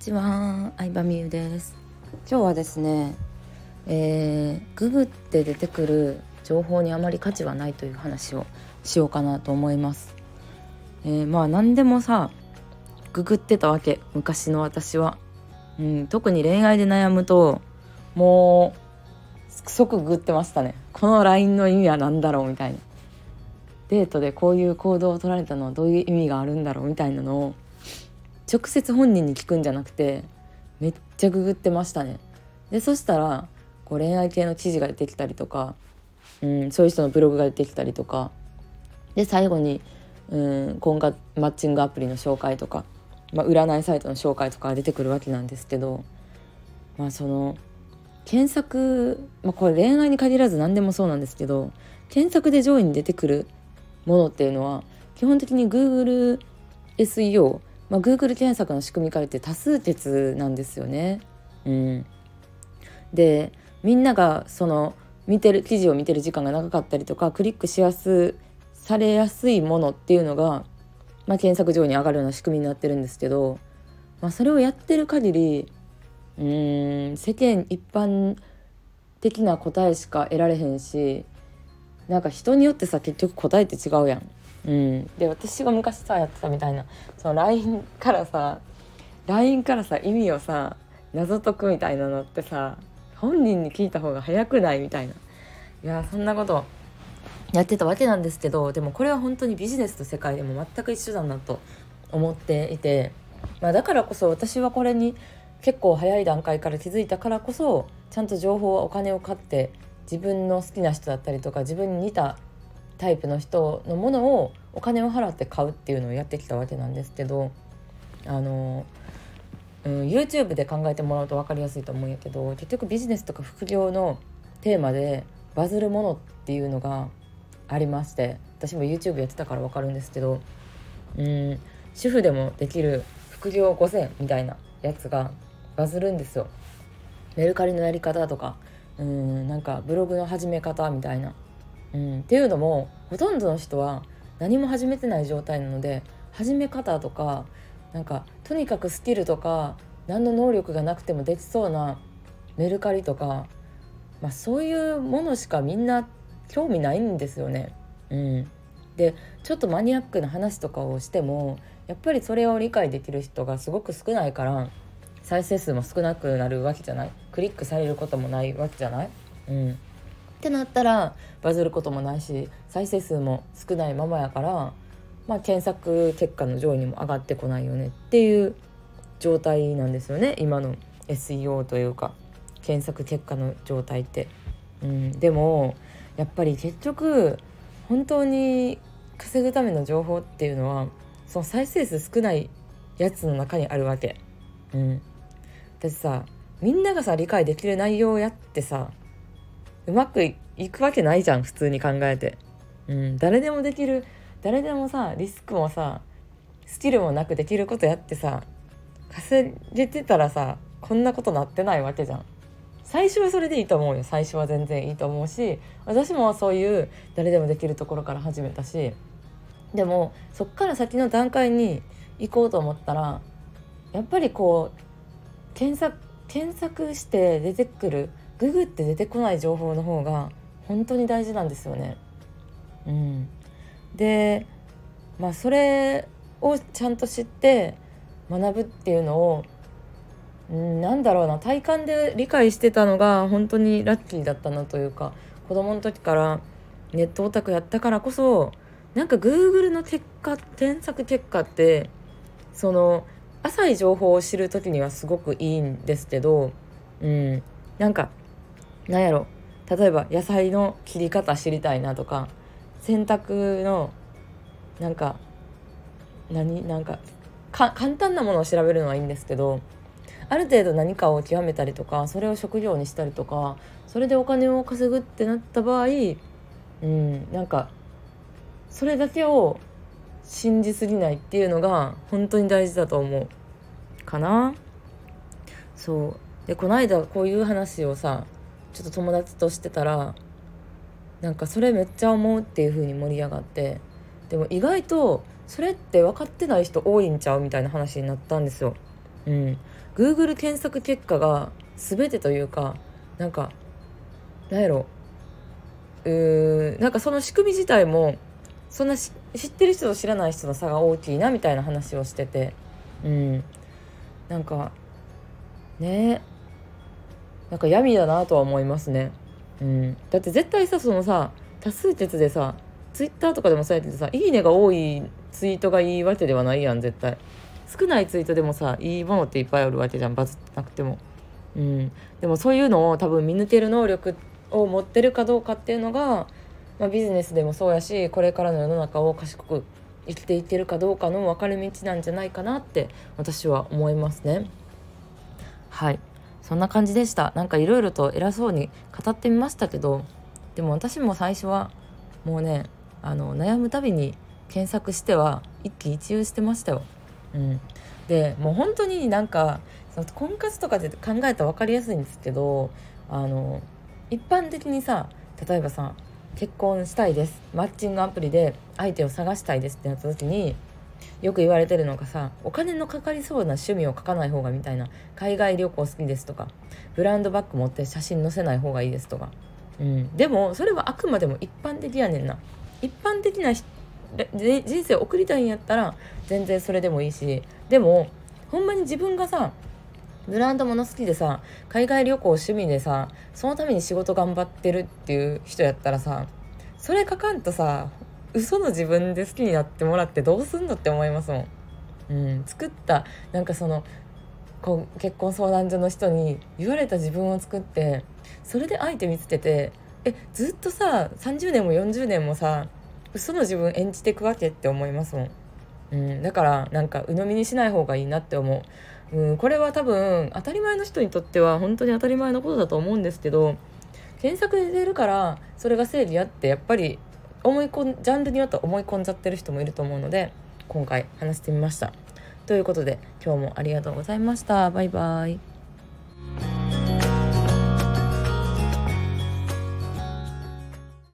ちは、相葉美優です。今日はですね、えー、ググって出てくる情報にあまり価値はないという話をしようかなと思います、えー、まあ何でもさググってたわけ昔の私は、うん、特に恋愛で悩むともう即ググってましたね。この LINE の意味は何だろうみたいな。デートでこういう行動を取られたのはどういう意味があるんだろうみたいなのを直接本人に聞くんじゃなくてめっちゃググってましたね。でそしたらこう恋愛系の記事が出てきたりとか、うん、そういう人のブログが出てきたりとかで最後に、うん、婚活マッチングアプリの紹介とか、まあ、占いサイトの紹介とかが出てくるわけなんですけど、まあ、その検索、まあ、これ恋愛に限らず何でもそうなんですけど検索で上位に出てくるものっていうのは基本的に Google SEO まあ、Google 検索の仕組みから言って多数決なんですよね。うん、でみんながその見てる記事を見てる時間が長かったりとかクリックしやすされやすいものっていうのが、まあ、検索上に上がるような仕組みになってるんですけど、まあ、それをやってる限りうん世間一般的な答えしか得られへんしなんか人によってさ結局答えって違うやん。うん、で私が昔さやってたみたいなその LINE からさ LINE からさ意味をさ謎解くみたいなのってさ本人に聞いた方が早くないみたいな。いやそんなことやってたわけなんですけどでもこれは本当にビジネスと世界でも全く一緒だなと思っていて、まあ、だからこそ私はこれに結構早い段階から気づいたからこそちゃんと情報はお金を買って自分の好きな人だったりとか自分に似たタイプの人のものをお金を払って買うっていうのをやってきたわけなんですけどあの、うん、YouTube で考えてもらうと分かりやすいと思うんやけど結局ビジネスとか副業のテーマでバズるものっていうのがありまして私も YouTube やってたから分かるんですけど、うん、主婦でもできる副業5選みたいなやつがバズるんですよ。メルカリのやり方とかうんなんかブログの始め方みたいなうん、っていうのもほとんどの人は何も始めてない状態なので始め方とかなんかとにかくスキルとか何の能力がなくてもできそうなメルカリとか、まあ、そういうものしかみんな興味ないんですよね。うん、でちょっとマニアックな話とかをしてもやっぱりそれを理解できる人がすごく少ないから再生数も少なくなるわけじゃない。クリックされることもないわけじゃない、うん、ってなったらバズることもないし再生数も少ないままやから、まあ、検索結果の上位にも上がってこないよねっていう状態なんですよね今の SEO というか検索結果の状態って。うん、でもやっぱり結局本当に稼ぐための情報っていうのはその再生数少ないやつの中にあるわけ。うん、だってさみんながさ理解できる内容やってさうまくいくわけないじゃん普通に考えて。うん、誰でもできる誰でもさリスクもさスキルもなくできることやってさ稼げてたらさこんなことなってないわけじゃん。最初はそれでいいと思うよ最初は全然いいと思うし私もそういう誰でもできるところから始めたしでもそっから先の段階に行こうと思ったらやっぱりこう検索検索して出てくるググって出てこない情報の方が本当に大事なんですよね。うん、でまあそれをちゃんと知って学ぶっていうのを、うん、なんだろうな体感で理解してたのが本当にラッキーだったなというか子供の時からネットオタクやったからこそなんか Google の結果検索結果ってその浅い情報を知る時にはすごくいいんですけど、うん、なんかなんやろ。例えば野菜の切り方知りたいなとか洗濯のなんか何なんか簡単なものを調べるのはいいんですけどある程度何かを極めたりとかそれを職業にしたりとかそれでお金を稼ぐってなった場合うんなんかそれだけを信じすぎないっていうのが本当に大事だと思う。かな。そう。でこの間こういう話をさちょっと友達としてたらなんかそれめっちゃ思うっていう風に盛り上がってでも意外とそれって分かってない人多いんちゃうみたいな話になったんですよ。うん、Google 検索結果が全てというかなんかなんやろ。うーなんかその仕組み自体もそんな知ってる人と知らない人の差が大きいなみたいな話をしてて。うん。なんかね。なんか闇だなとは思いますね。うん、だって絶対さそのさ多数決でさツイッターとかでもそうやってさ「いいね」が多いツイートがいいわけではないやん絶対。少ないツイートでもさいいものっていっぱいあるわけじゃんバズってなくても。うん。でもそういうのを多分見抜ける能力を持ってるかどうかっていうのが、まあ、ビジネスでもそうやしこれからの世の中を賢く生きていけるかどうかの分かれ道なんじゃないかなって私は思いますね。はい。そんな感じでした。なんかいろいろと偉そうに語ってみましたけどでも私も最初はもうねあの悩むたびに検索しては一喜一憂してましたよ。うん、でもう本当になんかその婚活とかで考えたら分かりやすいんですけどあの一般的にさ例えばさ結婚したいです。マッチングアプリで相手を探したいですってなった時によく言われてるのがさお金のかかりそうな趣味を書かない方がみたいな海外旅行好きですとかブランドバッグ持って写真載せない方がいいですとか、うん、でもそれはあくまでも一般的やねんな。一般的な人生を送りたいんやったら全然それでもいいし。でもほんまに自分がさブランド物好きでさ海外旅行趣味でさそのために仕事頑張ってるっていう人やったらさそれ書かんとさ嘘の自分で好きになってもらってどうすんのって思いますもん。うん、作ったなんかそのこう結婚相談所の人に言われた自分を作ってそれで相手見つけてえずっとさ30年も40年もさ嘘の自分演じていくわけって思いますもん、うん、だからなんか鵜呑みにしない方がいいなって思う、うん、これは多分当たり前の人にとっては本当に当たり前のことだと思うんですけど検索で出るからそれが正義やってやっぱり思い込んジャンルによって思い込んじゃってる人もいると思うので今回話してみました。ということで今日もありがとうございました。バイバイ。